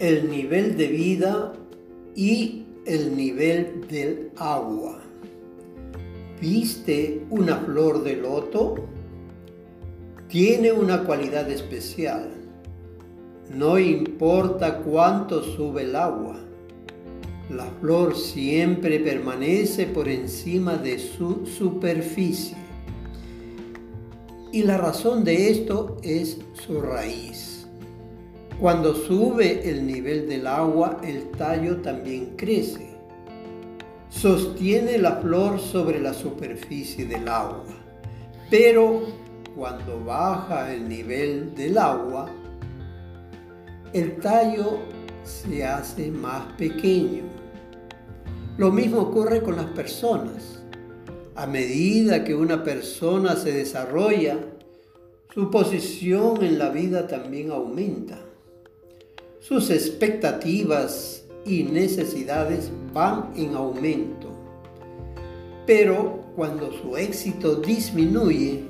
el nivel de vida y el nivel del agua. ¿Viste una flor de loto? Tiene una cualidad especial. No importa cuánto sube el agua, la flor siempre permanece por encima de su superficie. Y la razón de esto es su raíz. Cuando sube el nivel del agua, el tallo también crece. Sostiene la flor sobre la superficie del agua. Pero cuando baja el nivel del agua, el tallo se hace más pequeño. Lo mismo ocurre con las personas. A medida que una persona se desarrolla, su posición en la vida también aumenta. Sus expectativas y necesidades van en aumento. Pero cuando su éxito disminuye,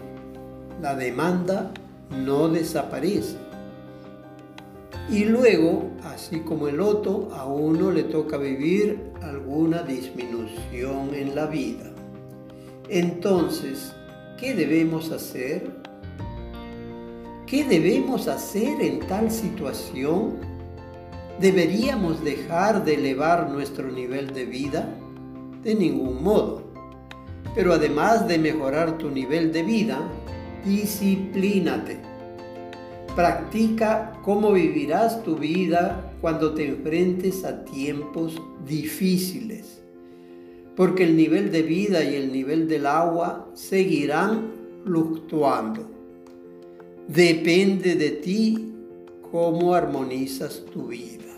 la demanda no desaparece. Y luego, así como el loto, a uno le toca vivir alguna disminución en la vida. Entonces, ¿qué debemos hacer? ¿Qué debemos hacer en tal situación? ¿Deberíamos dejar de elevar nuestro nivel de vida? De ningún modo. Pero además de mejorar tu nivel de vida, disciplínate. Practica cómo vivirás tu vida cuando te enfrentes a tiempos difíciles, porque el nivel de vida y el nivel del agua seguirán fluctuando. Depende de ti cómo armonizas tu vida.